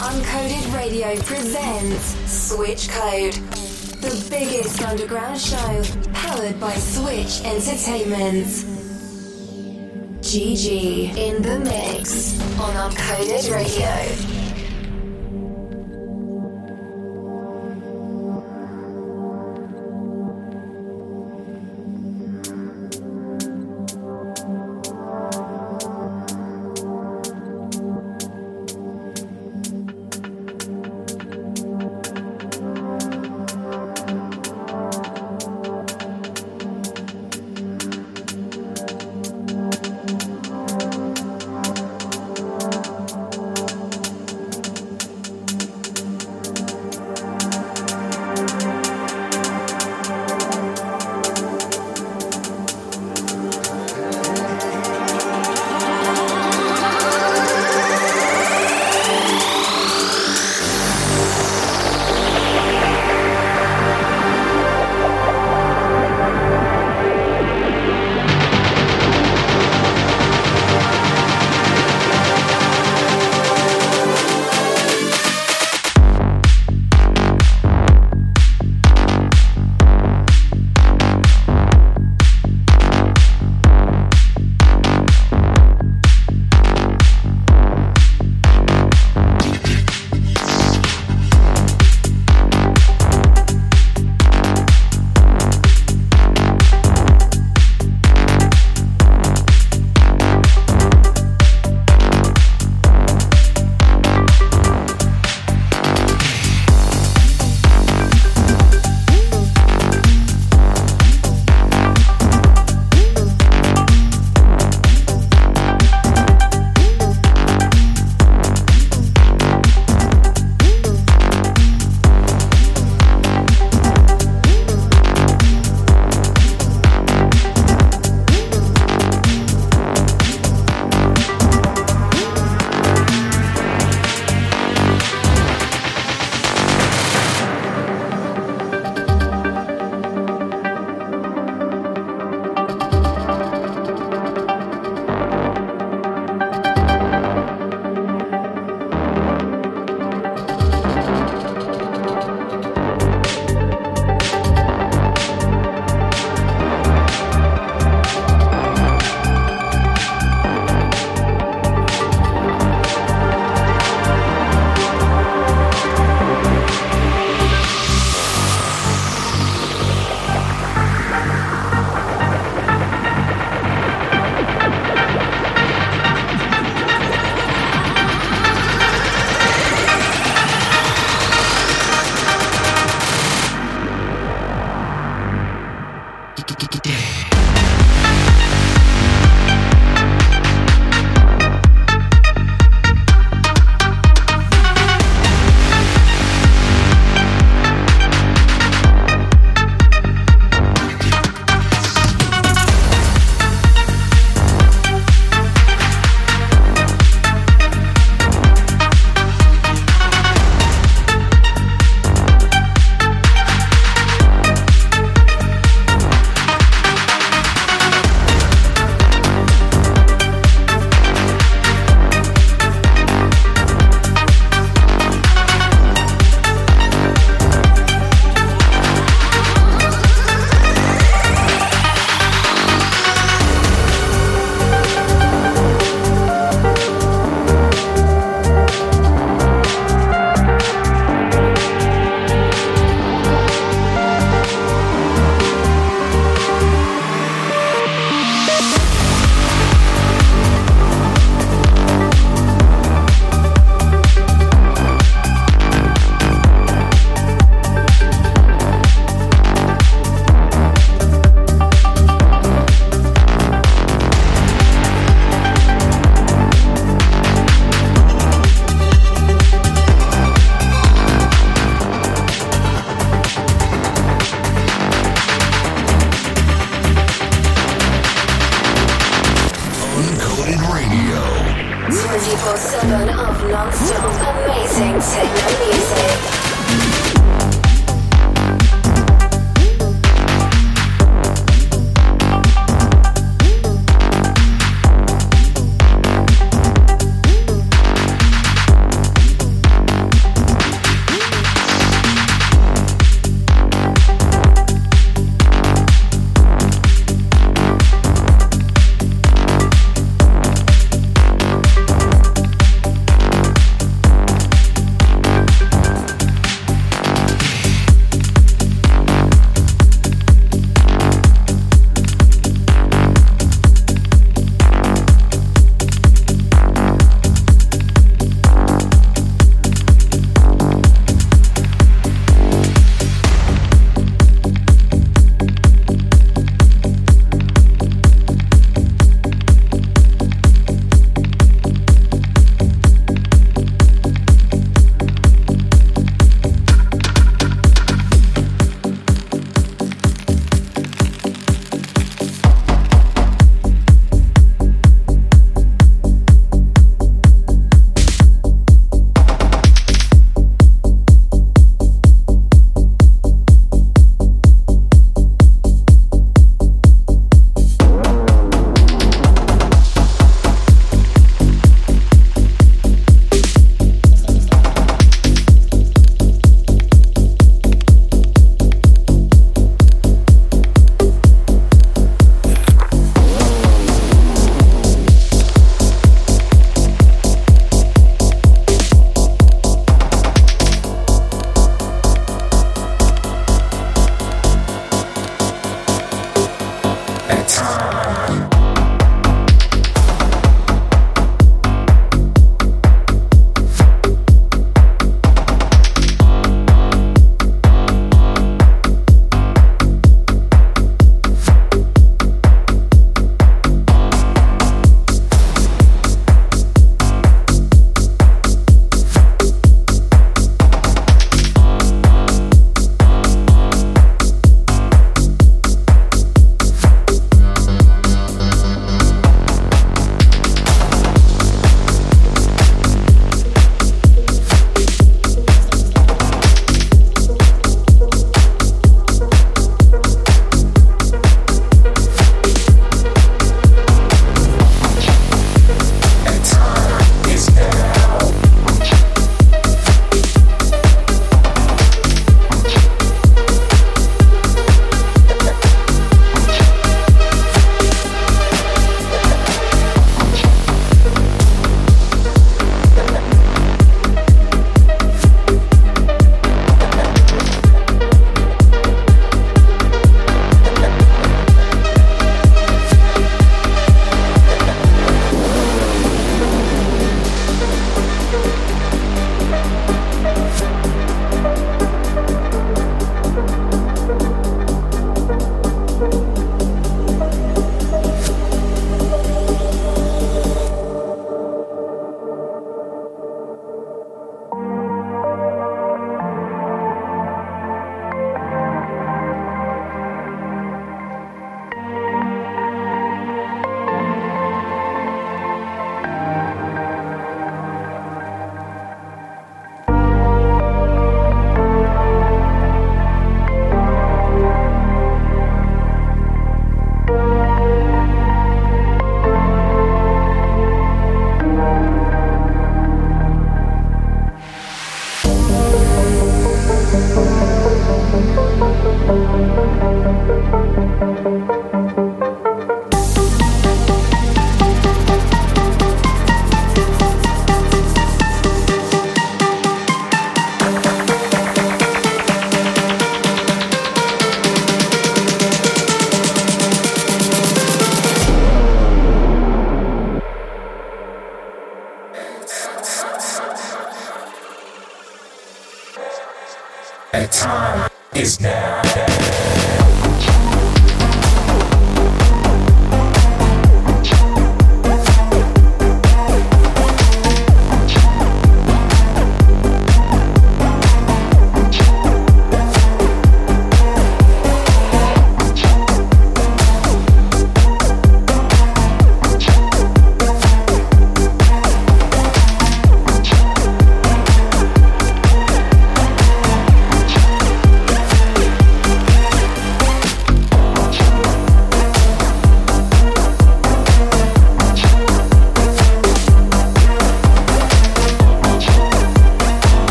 Uncoded Radio presents Switch Code, the biggest underground show powered by Switch Entertainment. Gigee in the mix on Uncoded Radio.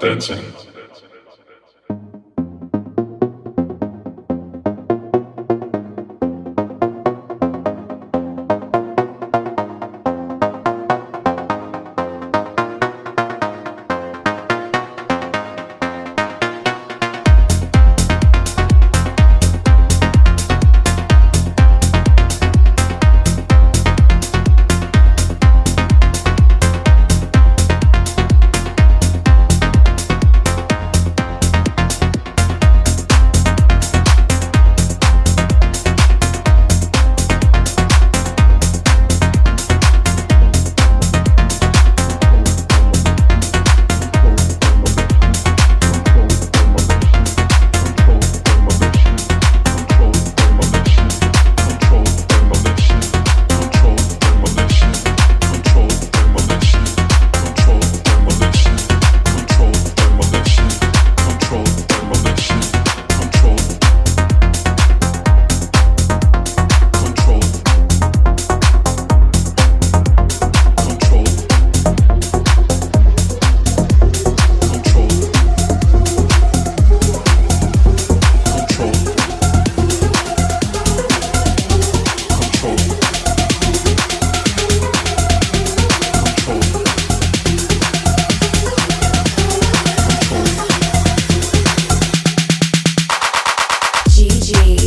dancing. energy.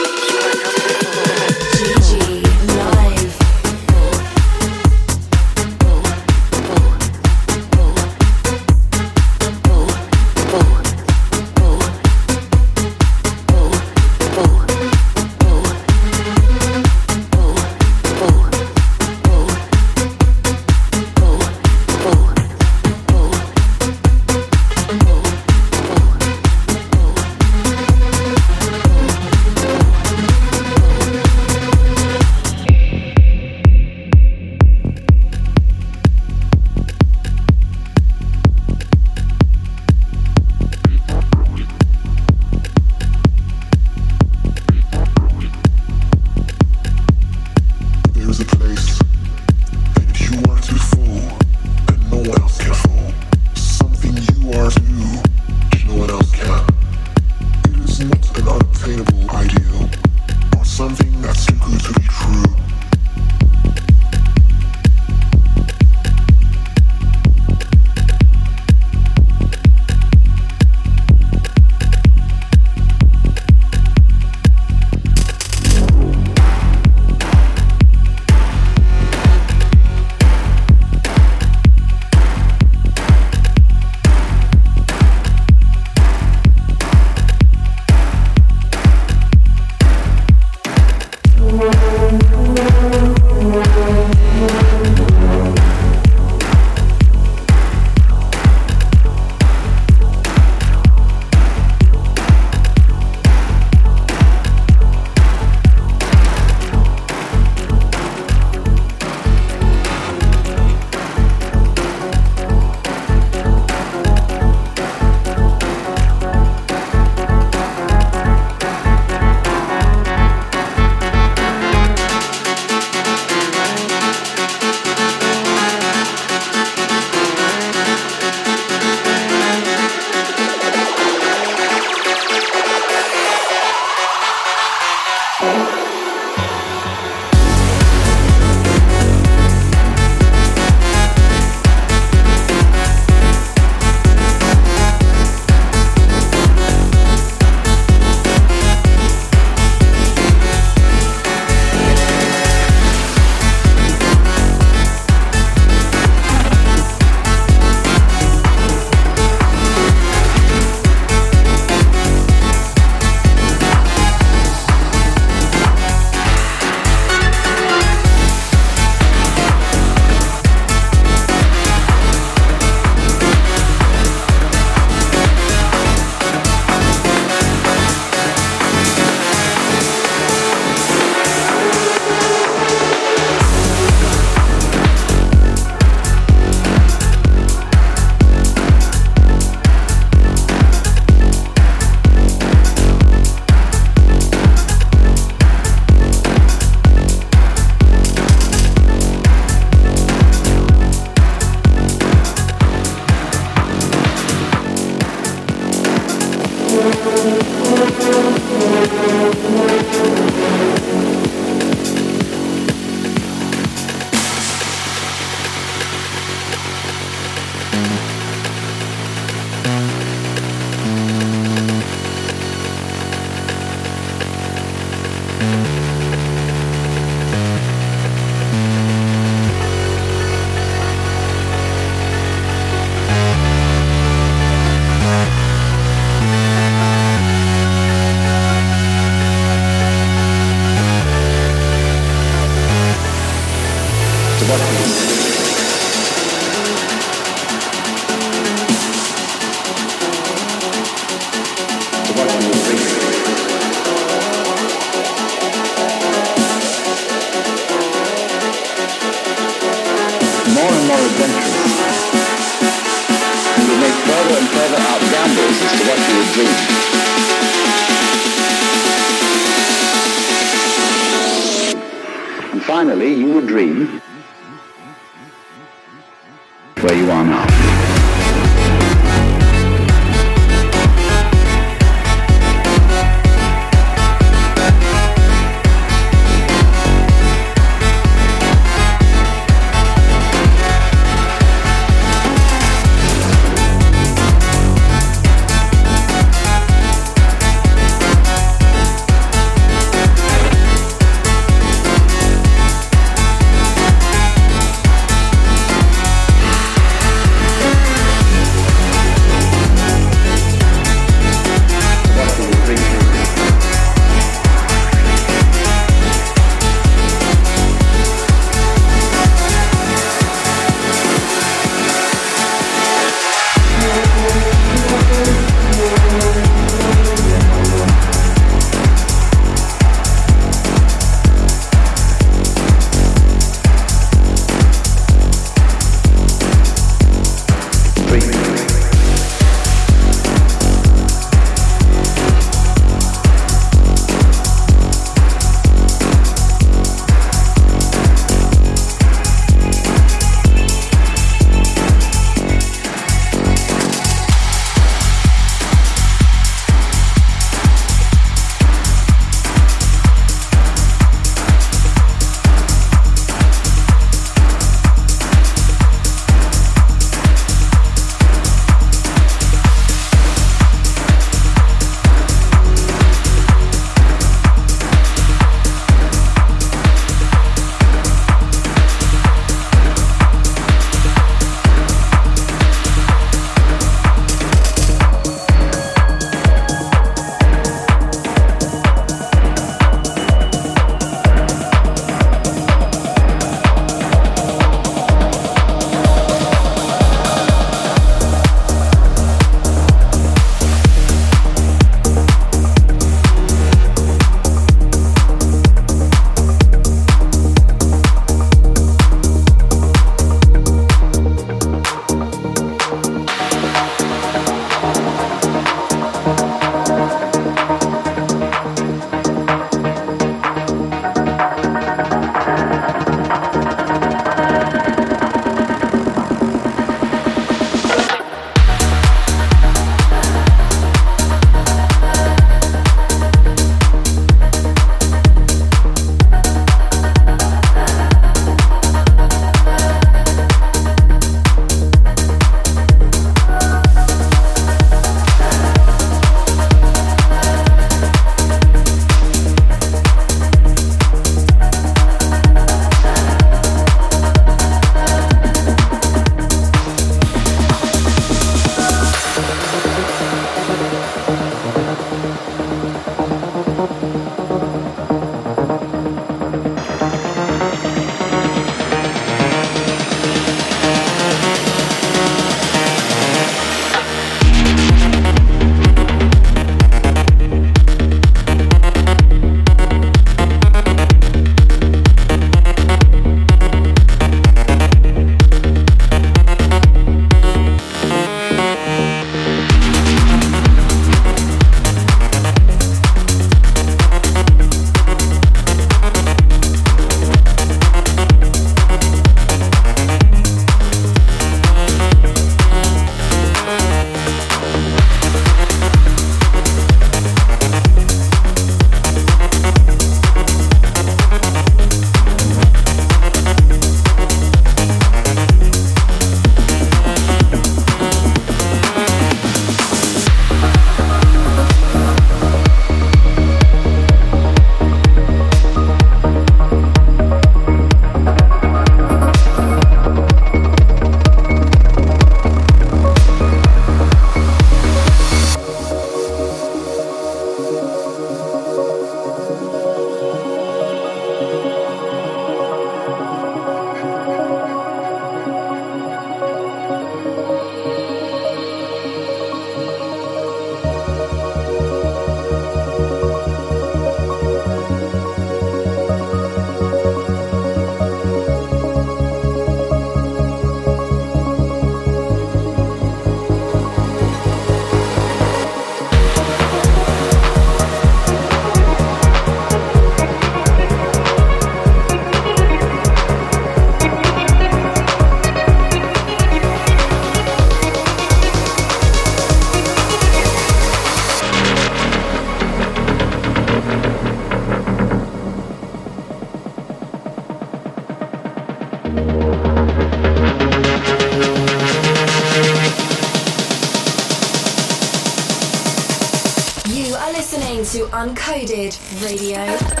Radio.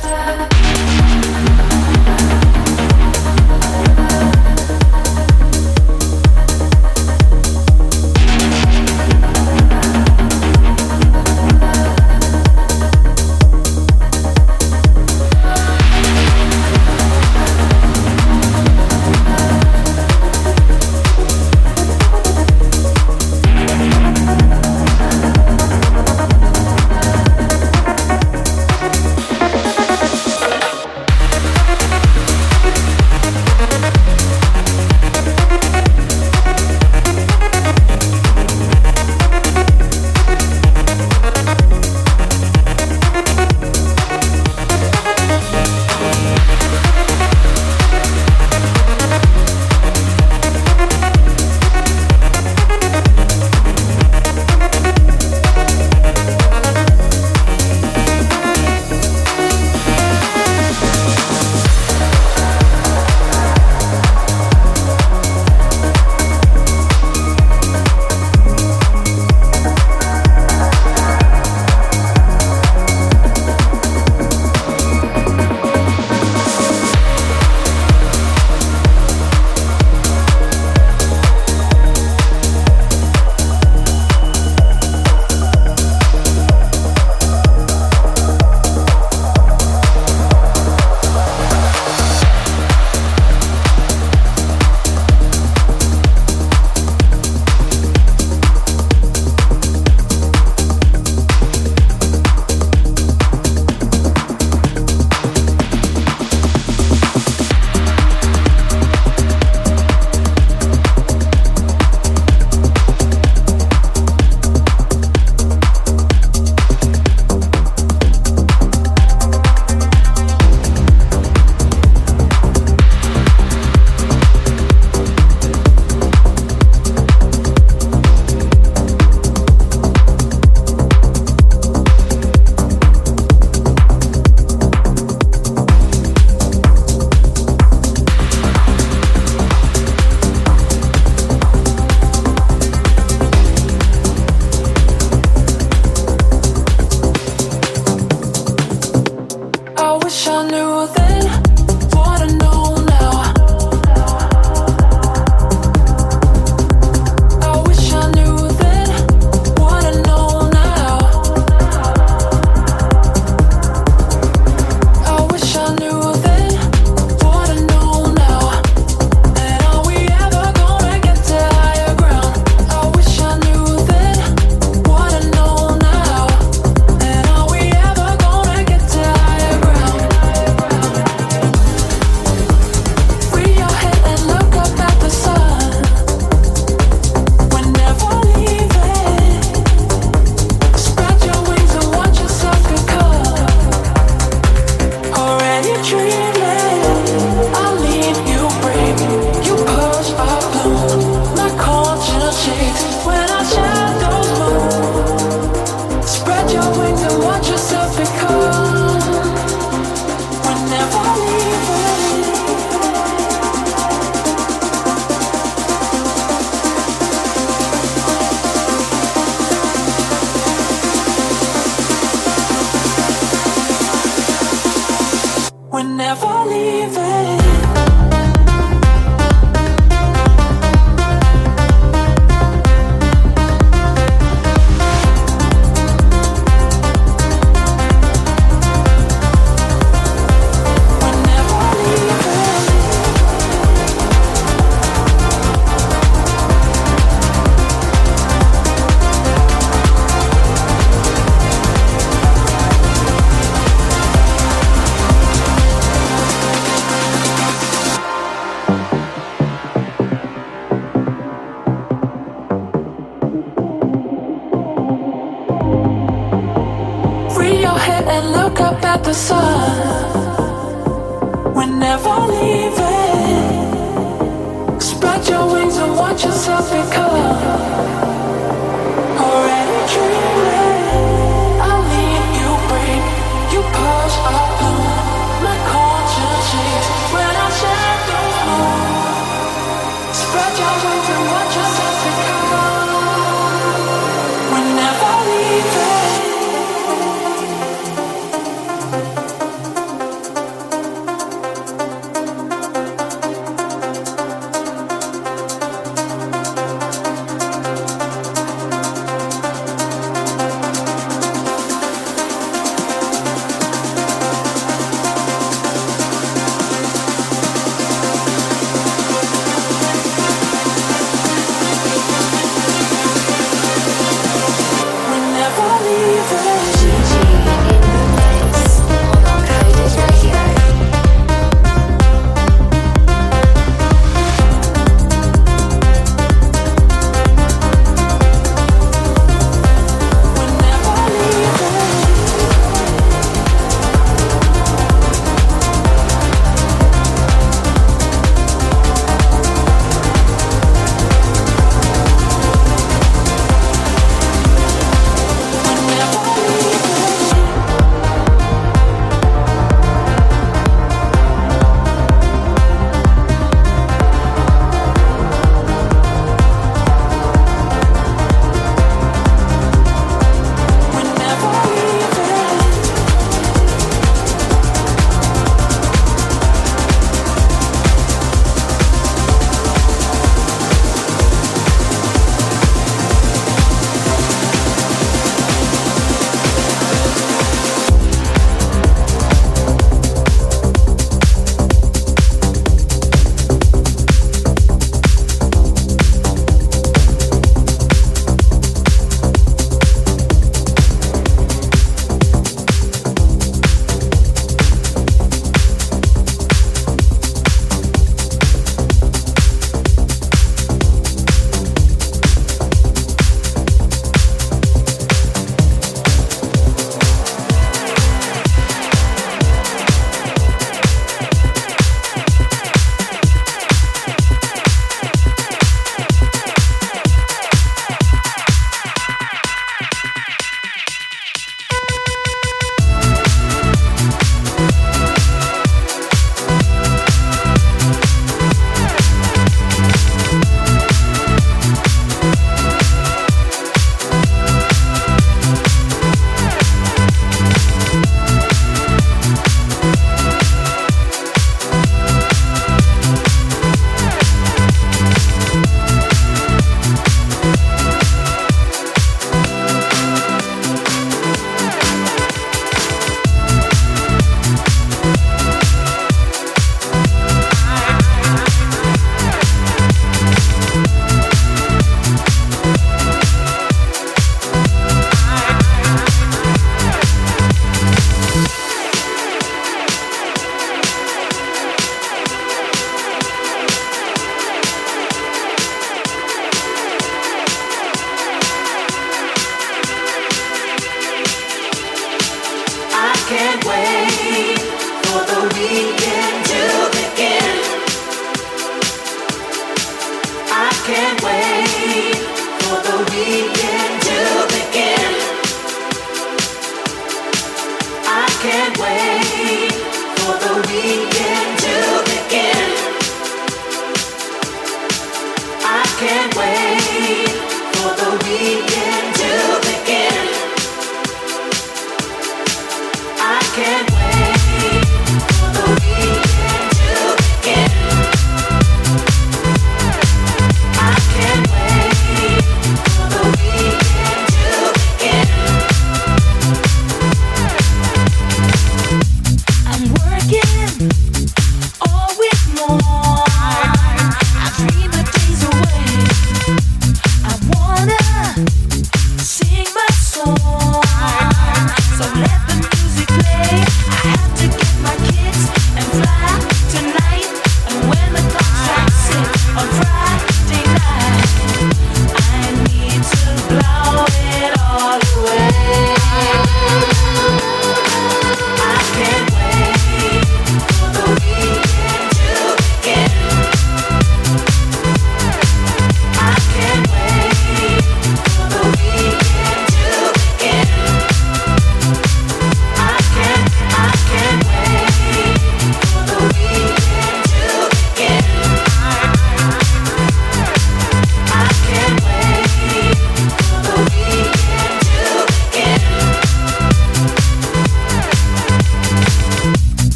Because.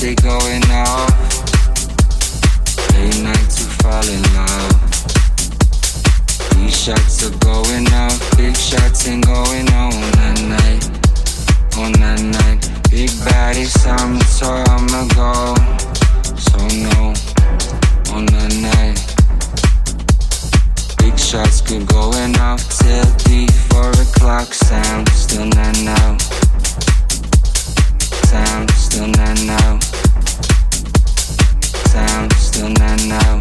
they going out. Late night to fall in love. These shots are going out. Big shots ain't going on that night. On that night. Big baddies, I'm tall, I'ma go. So no, on that night. Big shots keep going off till the four o'clock sound. Still not out sound still not now, sound still not now.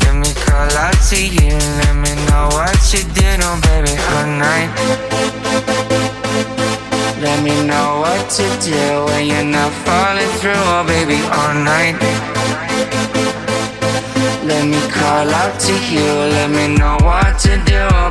Let me call out to you, let me know what you did, oh baby, all night. Let me know what to do when you're not falling through, oh baby, all night. Let me call out to you, let me know what to do, oh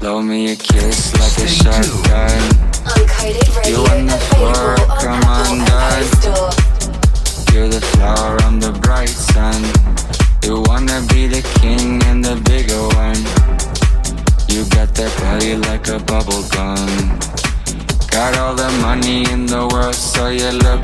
Blow me a kiss like a shotgun. Uncoded You on the floor, available on come Apple on, and dad. Play Store. You're the flower, I'm the bright sun. You wanna be the king and the bigger one. You got that body like a bubble gum. Got all the money in the world, so you look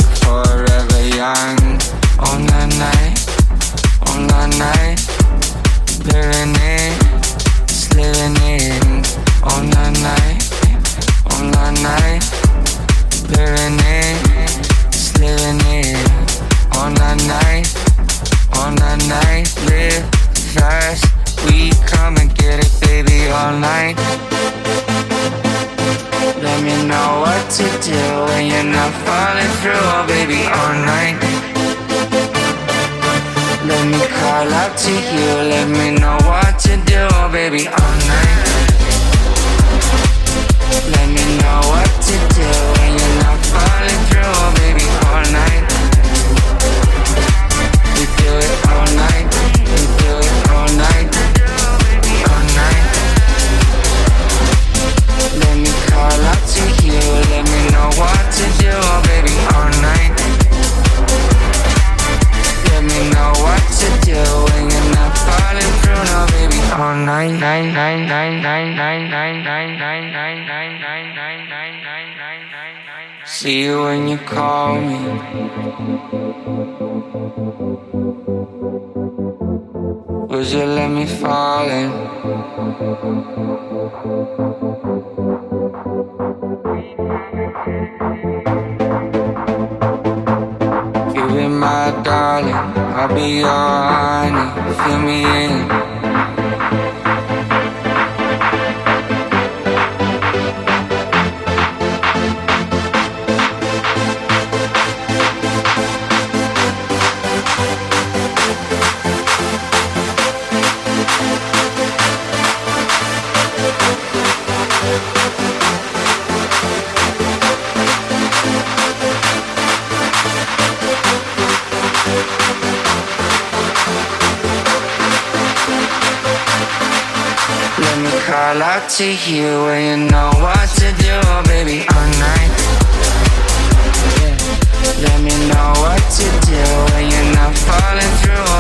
through, oh baby, all night. Let me call out to you, let me know what to do, oh baby, all night. Let me know what to do all night, night, night, night, night, night, night, night, night, night, night, night, night, night, night, night, night. See you when you call me. Would you let me fall in? You be my darling, I'll be your honey. Fill me in. Out to you when you know what to do, baby, all night. Let me know what to do when you're not falling through,